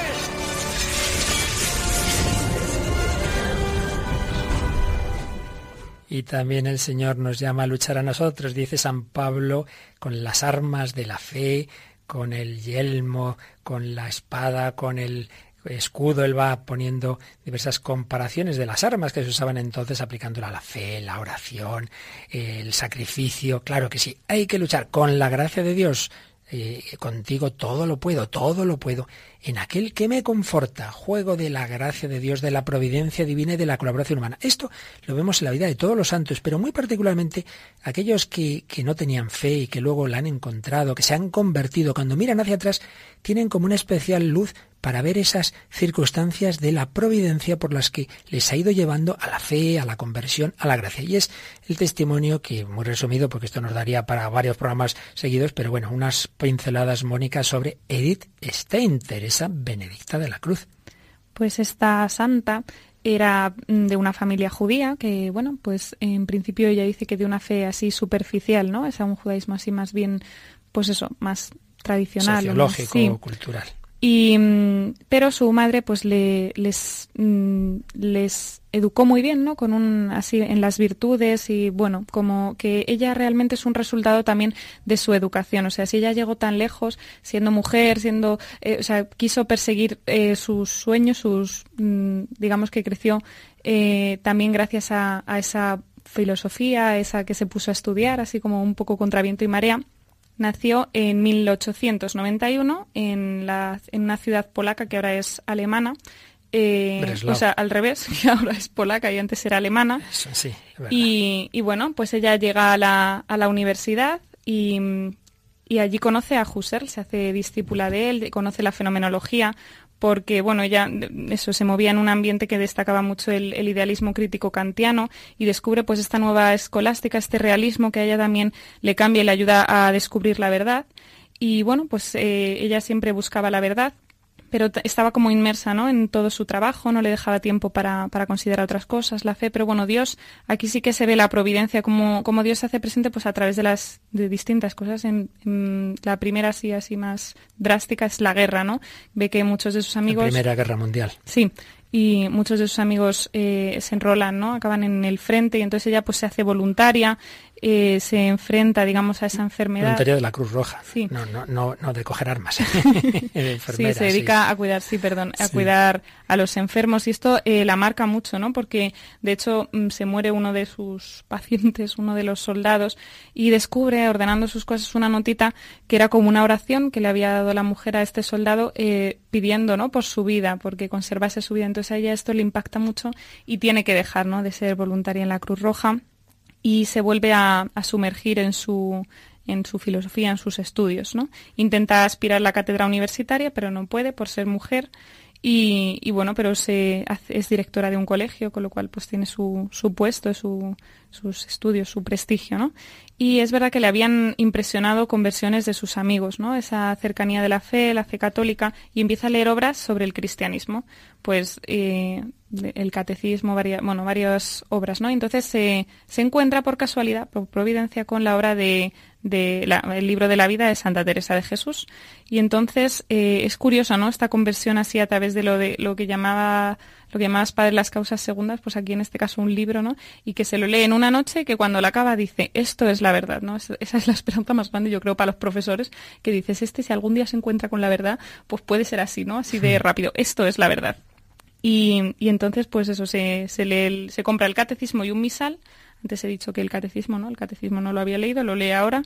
Y también el Señor nos llama a luchar a nosotros, dice San Pablo, con las armas de la fe, con el yelmo, con la espada, con el escudo, él va poniendo diversas comparaciones de las armas que se usaban entonces, aplicándola a la fe, la oración, el sacrificio. Claro que sí, hay que luchar con la gracia de Dios. Eh, contigo todo lo puedo, todo lo puedo en aquel que me conforta, juego de la gracia de Dios, de la providencia divina y de la colaboración humana. Esto lo vemos en la vida de todos los santos, pero muy particularmente aquellos que, que no tenían fe y que luego la han encontrado, que se han convertido, cuando miran hacia atrás, tienen como una especial luz para ver esas circunstancias de la providencia por las que les ha ido llevando a la fe, a la conversión, a la gracia. Y es el testimonio que, muy resumido, porque esto nos daría para varios programas seguidos, pero bueno, unas pinceladas, Mónica, sobre Edith Stein, Teresa Benedicta de la Cruz.
Pues esta santa era mm, de una familia judía que, bueno, pues en principio ella dice que de una fe así superficial, ¿no? Es un judaísmo así más bien, pues eso, más tradicional.
Sociológico, cultural.
Y, mm, pero su madre pues le, les, mm, les educó muy bien, ¿no? Con un, así en las virtudes y bueno, como que ella realmente es un resultado también de su educación. O sea, si ella llegó tan lejos, siendo mujer, siendo, eh, o sea, quiso perseguir eh, sus sueños, sus, mm, digamos que creció eh, también gracias a, a esa filosofía, esa que se puso a estudiar, así como un poco contra viento y marea Nació en 1891 en, la, en una ciudad polaca que ahora es alemana. Eh, o sea, al revés, que ahora es polaca y antes era alemana.
sí,
y, y, bueno, pues ella llega a la, a la universidad y, y allí conoce a Husserl, se hace discípula de él, conoce la fenomenología, porque bueno, ella eso se movía en un ambiente que destacaba mucho el, idealismo crítico kantiano y descubre pues esta nueva escolástica, este realismo que a ella también le cambia y le ayuda a descubrir la verdad. Y bueno, pues eh, ella siempre buscaba la verdad pero estaba como inmersa ¿no? en todo su trabajo, no le dejaba tiempo para, para, considerar otras cosas, la fe, pero bueno, Dios, aquí sí que se ve la providencia, como, como Dios se hace presente pues a través de las de distintas cosas. En, la primera así, así más drástica es la guerra, ¿no? Ve que muchos de sus amigos...
La Primera Guerra Mundial.
Sí, y muchos de sus amigos eh, se enrolan, ¿no? Acaban en el frente y entonces ella pues se hace voluntaria, eh, se enfrenta, digamos, a esa enfermedad.
Voluntaria de la Cruz Roja. Sí. No, no, no, no de coger armas.
sí, se dedica a cuidar, sí, perdón, a cuidar a los enfermos y esto eh, la marca mucho, ¿no? Porque de hecho mm, se muere uno de sus pacientes, uno de los soldados y descubre, ordenando sus cosas, una notita que era como una oración que le había dado la mujer a este soldado pidiendo, ¿no? Por su vida, porque conservase su vida. Entonces a ella esto le impacta mucho y tiene que dejar, ¿no? De ser voluntaria en la Cruz Roja y se vuelve a, sumergir en su, en su filosofía, en sus estudios. ¿no? Intenta aspirar a la cátedra universitaria, pero no puede por ser mujer. Y, bueno, pero es directora de un colegio, con lo cual pues tiene su, su puesto, su, sus estudios, su prestigio, ¿no? Y es verdad que le habían impresionado conversiones de sus amigos, ¿no? Esa cercanía de la fe, la fe católica, y empieza a leer obras sobre el cristianismo, pues eh, el catecismo, bueno, varias obras, ¿no? Entonces se encuentra por casualidad, por providencia, con la obra de, de el libro de la vida de Santa Teresa de Jesús. Y entonces eh, es curioso, ¿no? Esta conversión así a través de lo de lo que llamaba lo que llamabas padre las causas segundas, pues aquí en este caso un libro, ¿no? Y que se lo lee en una noche que cuando la acaba dice, esto es la verdad, ¿no? Esa es la esperanza más grande, yo creo, para los profesores, que dices, este si algún día se encuentra con la verdad, pues puede ser así, ¿no? Así de rápido, esto es la verdad. Y, y entonces, pues eso, se, se, lee se compra el catecismo y un misal, antes he dicho que el catecismo, ¿no? El catecismo no lo había leído, lo lee ahora,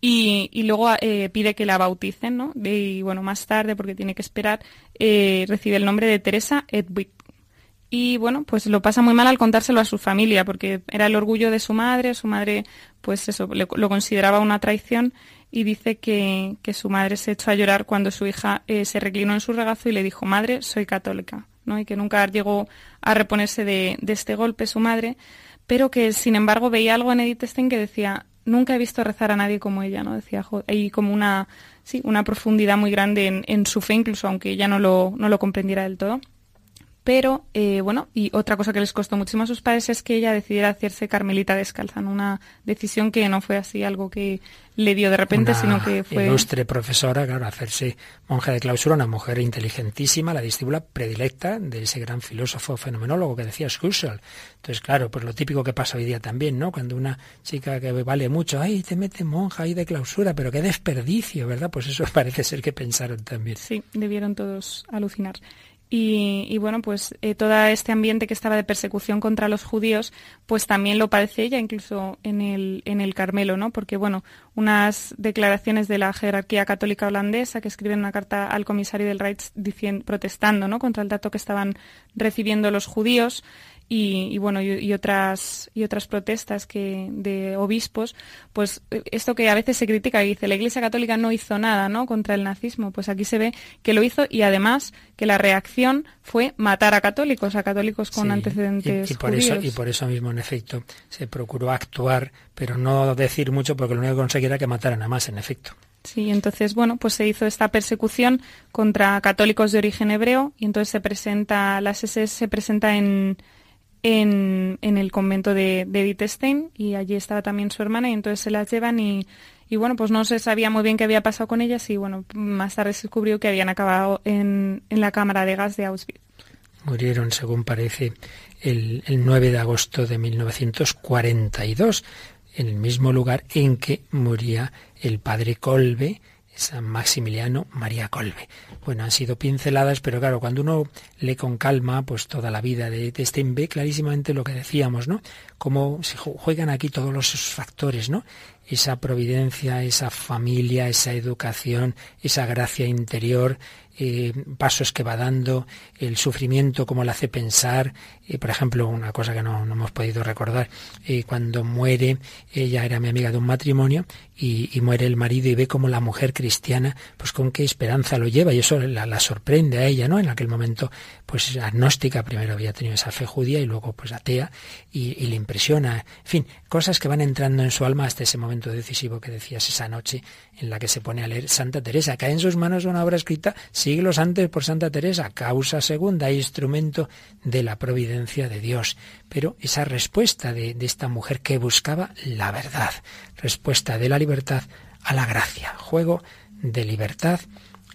y, luego eh, pide que la bauticen, ¿no? Y bueno, más tarde, porque tiene que esperar, eh, recibe el nombre de Teresa Edwig y bueno, pues lo pasa muy mal al contárselo a su familia, porque era el orgullo de su madre, su madre pues lo consideraba una traición y dice que, su madre se echó a llorar cuando su hija eh, se reclinó en su regazo y le dijo, madre, soy católica, ¿no? Y que nunca llegó a reponerse de este golpe su madre, pero que sin embargo veía algo en Edith Stein que decía, nunca he visto rezar a nadie como ella, ¿no? Decía, hay como una, sí, una profundidad muy grande en, su fe, incluso aunque ella no lo, no lo comprendiera del todo pero eh, bueno, y otra cosa que les costó muchísimo a sus padres es que ella decidiera hacerse carmelita descalza, ¿no? una decisión que no fue así algo que le dio de repente, sino que fue...
ilustre profesora, claro, hacerse monja de clausura, una mujer inteligentísima, la discípula predilecta de ese gran filósofo fenomenólogo que decía Husserl. Entonces, claro, pues lo típico que pasa hoy día también, ¿no? Cuando una chica que vale mucho, ay, te mete monja ahí de clausura, pero qué desperdicio, ¿verdad? Pues eso parece ser que pensaron también.
Sí, debieron todos alucinar. Y, bueno, pues eh, todo este ambiente que estaba de persecución contra los judíos, pues también lo padece ella, incluso en el, en el Carmelo, ¿no? Porque, bueno, unas declaraciones de la jerarquía católica holandesa que escriben una carta al comisario del Reich diciendo, protestando, ¿no? Contra el dato que estaban recibiendo los judíos, y, bueno y, otras y otras protestas que de obispos pues esto que a veces se critica y dice la Iglesia Católica no hizo nada no contra el nazismo pues aquí se ve que lo hizo y además que la reacción fue matar a católicos a católicos con antecedentes
y, por eso y por eso mismo en efecto se procuró actuar pero no decir mucho porque lo único que conseguía era que mataran a más en efecto.
Sí, entonces, bueno, pues se hizo esta persecución contra católicos de origen hebreo y entonces se presenta, la SS se presenta en, en, el convento de, de Edith Stein y allí estaba también su hermana y entonces se las llevan y, y bueno, pues no se sabía muy bien qué había pasado con ellas y bueno, más tarde se descubrió que habían acabado en, en la cámara de gas de Auschwitz.
Murieron, según parece, el, el 9 de agosto de 1942, en el mismo lugar en que moría el padre Colbe, San Maximiliano María Colbe. Bueno, han sido pinceladas, pero claro, cuando uno lee con calma, pues toda la vida de, este ve clarísimamente lo que decíamos, ¿no? Cómo se juegan aquí todos los factores, ¿no? Esa providencia, esa familia, esa educación, esa gracia interior, eh, pasos que va dando, el sufrimiento, cómo le hace pensar. Eh, por ejemplo, una cosa que no, hemos podido recordar, eh, cuando muere, ella era mi amiga de un matrimonio y, muere el marido y ve como la mujer cristiana, pues con qué esperanza lo lleva y eso la, sorprende a ella, ¿no? En aquel momento, pues agnóstica, primero había tenido esa fe judía y luego pues atea y, y le impresiona. En fin, cosas que van entrando en su alma hasta ese momento decisivo que decías esa noche en la que se pone a leer Santa Teresa. Cae en sus manos una obra escrita siglos antes por Santa Teresa, causa segunda, instrumento de la providencia de Dios. Pero esa respuesta de, de esta mujer que buscaba la verdad, respuesta de la libertad a la gracia, juego de libertad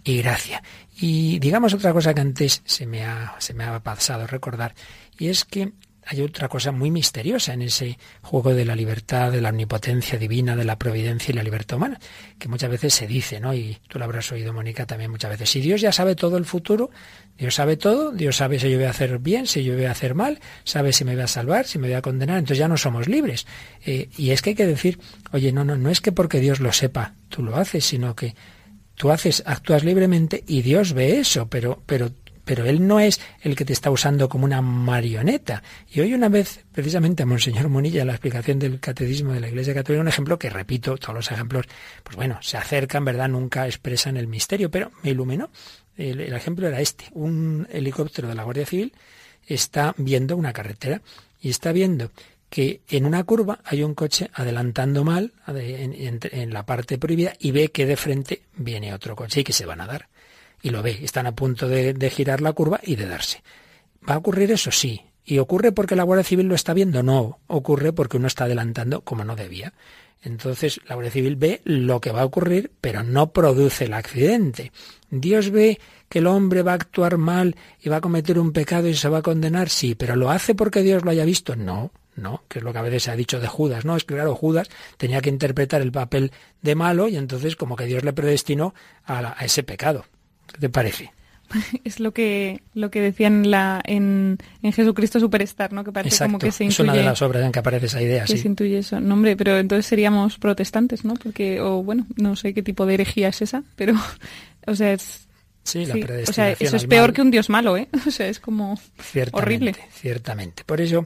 y gracia. Y digamos otra cosa que antes se me ha, se me ha pasado recordar, y es que hay otra cosa muy misteriosa en ese juego de la libertad, de la omnipotencia divina, de la providencia y la libertad humana, que muchas veces se dice, ¿no? Y tú lo habrás oído, Mónica, también muchas veces. Si Dios ya sabe todo el futuro, Dios sabe todo, Dios sabe si yo voy a hacer bien, si yo voy a hacer mal, sabe si me voy a salvar, si me voy a condenar, entonces ya no somos libres. Eh, y es que hay que decir, oye, no, no, no es que porque Dios lo sepa, tú lo haces, sino que tú haces, actúas libremente y Dios ve eso, pero, pero pero él no es el que te está usando como una marioneta. Y hoy una vez, precisamente a Monseñor Munilla, en la explicación del catecismo de la Iglesia Católica, un ejemplo que, repito, todos los ejemplos, pues bueno, se acercan, ¿verdad? Nunca expresan el misterio, pero me iluminó. El, el ejemplo era este. Un helicóptero de la Guardia Civil está viendo una carretera y está viendo que en una curva hay un coche adelantando mal en, en, la parte prohibida y ve que de frente viene otro coche y que se van a dar y lo ve. Están a punto de, girar la curva y de darse. ¿Va a ocurrir eso? Sí. ¿Y ocurre porque la Guardia Civil lo está viendo? No. Ocurre porque uno está adelantando como no debía. Entonces la Guardia Civil ve lo que va a ocurrir, pero no produce el accidente. Dios ve que el hombre va a actuar mal y va a cometer un pecado y se va a condenar, sí, pero ¿lo hace porque Dios lo haya visto? No, no, que es lo que a veces se ha dicho de Judas. No, es claro, Judas tenía que interpretar el papel de malo y entonces como que Dios le predestinó a ese pecado. ¿Qué te parece?
Es lo que lo que decían la, en, en, Jesucristo Superstar, ¿no? Que parece como que se intuye...
Es una de las obras en que aparece esa idea,
que se intuye eso. No, hombre, pero entonces seríamos protestantes, ¿no? Porque, o bueno, no sé qué tipo de herejía es esa, pero, o sea, es...
Sí, la
O sea, eso es peor que un Dios malo, ¿eh? O sea, es como horrible.
Ciertamente. Por eso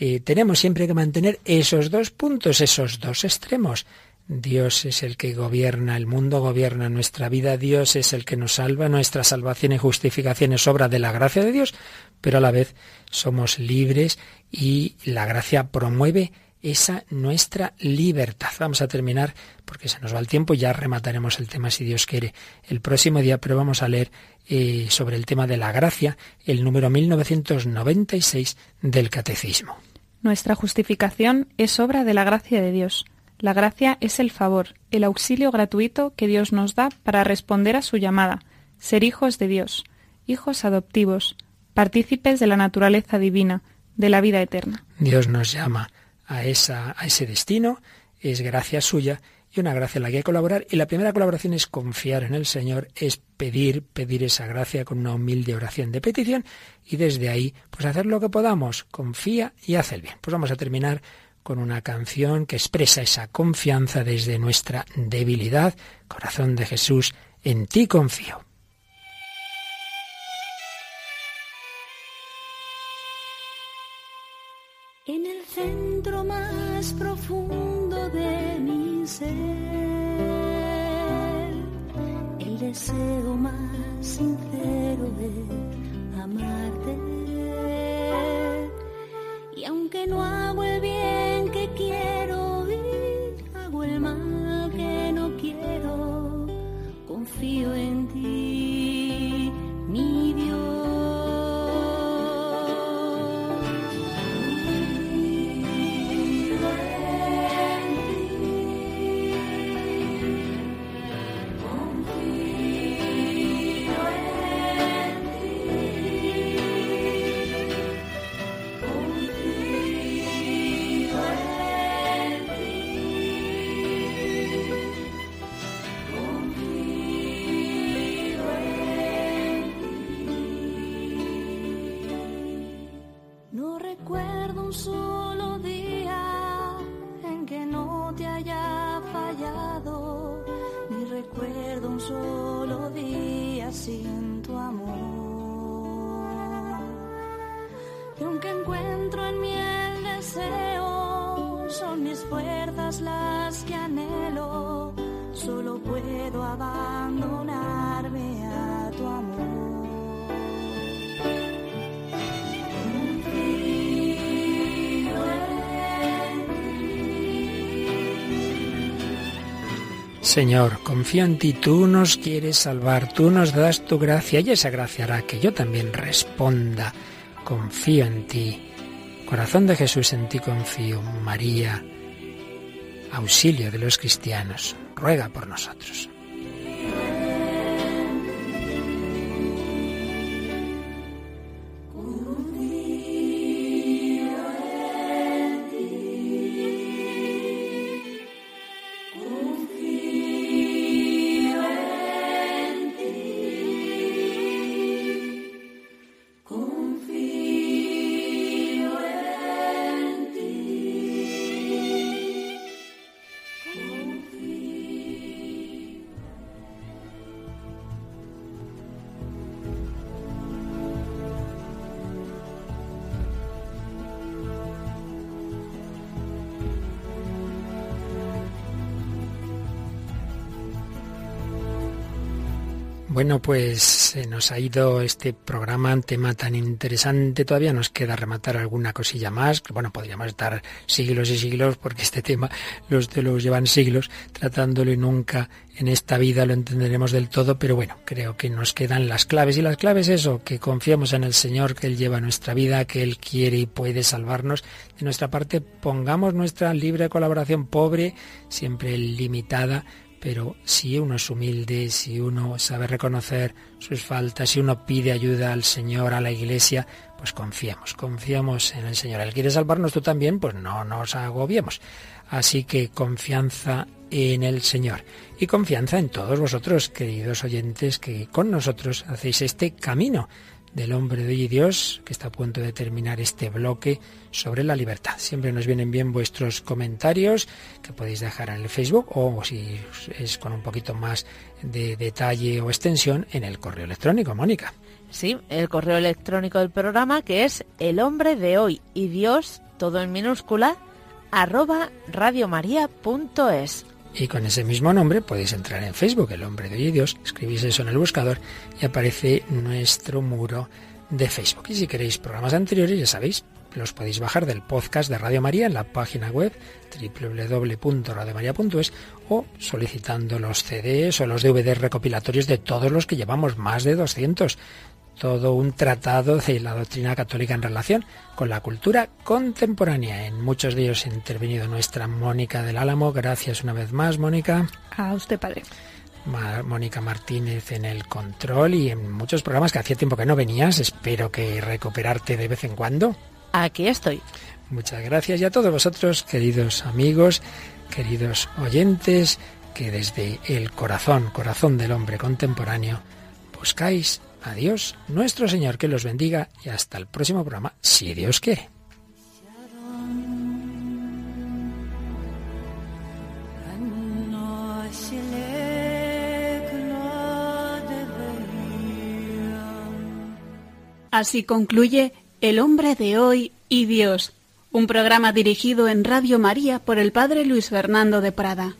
eh, tenemos siempre que mantener esos dos puntos, esos dos extremos. Dios es el que gobierna el mundo, gobierna nuestra vida, Dios es el que nos salva, nuestra salvación y justificación es obra de la gracia de Dios, pero a la vez somos libres y la gracia promueve esa nuestra libertad. Vamos a terminar, porque se nos va el tiempo, ya remataremos el tema si Dios quiere el próximo día, pero vamos a leer eh, sobre el tema de la gracia el número 1996 del Catecismo.
Nuestra justificación es obra de la gracia de Dios. La gracia es el favor, el auxilio gratuito que Dios nos da para responder a su llamada, ser hijos de Dios, hijos adoptivos, partícipes de la naturaleza divina, de la vida eterna.
Dios nos llama a, esa, a ese destino, es gracia suya y una gracia en la que hay que colaborar. Y la primera colaboración es confiar en el Señor, es pedir, pedir esa gracia con una humilde oración de petición y desde ahí, pues hacer lo que podamos, confía y haz el bien. Pues vamos a terminar con una canción que expresa esa confianza desde nuestra debilidad. Corazón de Jesús, en ti confío.
En el centro más profundo de mi ser, el deseo más sincero de amarte. Y aunque no hago confío
Señor, confío en ti, tú nos quieres salvar, tú nos das tu gracia y esa gracia hará que yo también responda. Confío en ti. Corazón de Jesús, en ti confío. María, auxilio de los cristianos, ruega por nosotros. Bueno, pues se nos ha ido este programa, un tema tan interesante. Todavía nos queda rematar alguna cosilla más. Bueno, podríamos estar siglos y siglos porque este tema los teólogos llevan siglos tratándolo y nunca en esta vida lo entenderemos del todo. Pero bueno, creo que nos quedan las claves. Y las claves eso, que confiemos en el Señor, que Él lleva nuestra vida, que Él quiere y puede salvarnos. De nuestra parte, pongamos nuestra libre colaboración pobre, siempre limitada pero si uno es humilde, si uno sabe reconocer sus faltas, si uno pide ayuda al Señor, a la Iglesia, pues confiamos, confiamos en el Señor. Él quiere salvarnos tú también, pues no nos agobiemos. Así que confianza en el Señor y confianza en todos vosotros, queridos oyentes, que con nosotros hacéis este camino del hombre de hoy y Dios, que está a punto de terminar este bloque sobre la libertad. Siempre nos vienen bien vuestros comentarios que podéis dejar en el Facebook o si es con un poquito más de detalle o extensión en el correo electrónico, Mónica.
Sí, el correo electrónico del programa que es el hombre de hoy y Dios, todo en minúscula, arroba radiomaria.es.
Y con ese mismo nombre podéis entrar en Facebook, El Hombre de Hoy Dios, escribís eso en el buscador y aparece nuestro muro de Facebook. Y si queréis programas anteriores, ya sabéis, los podéis bajar del podcast de Radio María en la página web www.radiomaria.es o solicitando los CDs o los DVDs recopilatorios de todos los que llevamos, más de 200. Todo un tratado de la doctrina católica en relación con la cultura contemporánea. En muchos de ellos ha intervenido nuestra Mónica del Álamo. Gracias una vez más, Mónica.
A usted, padre.
Mónica Martínez en el control y en muchos programas que hacía tiempo que no venías. Espero que recuperarte de vez en cuando.
Aquí estoy.
Muchas gracias y a todos vosotros, queridos amigos, queridos oyentes, que desde el corazón, corazón del hombre contemporáneo, buscáis a Dios, nuestro Señor, que los bendiga y hasta el próximo programa, si Dios quiere.
Así concluye El hombre de hoy y Dios, un programa dirigido en Radio María por el Padre Luis Fernando de Prada.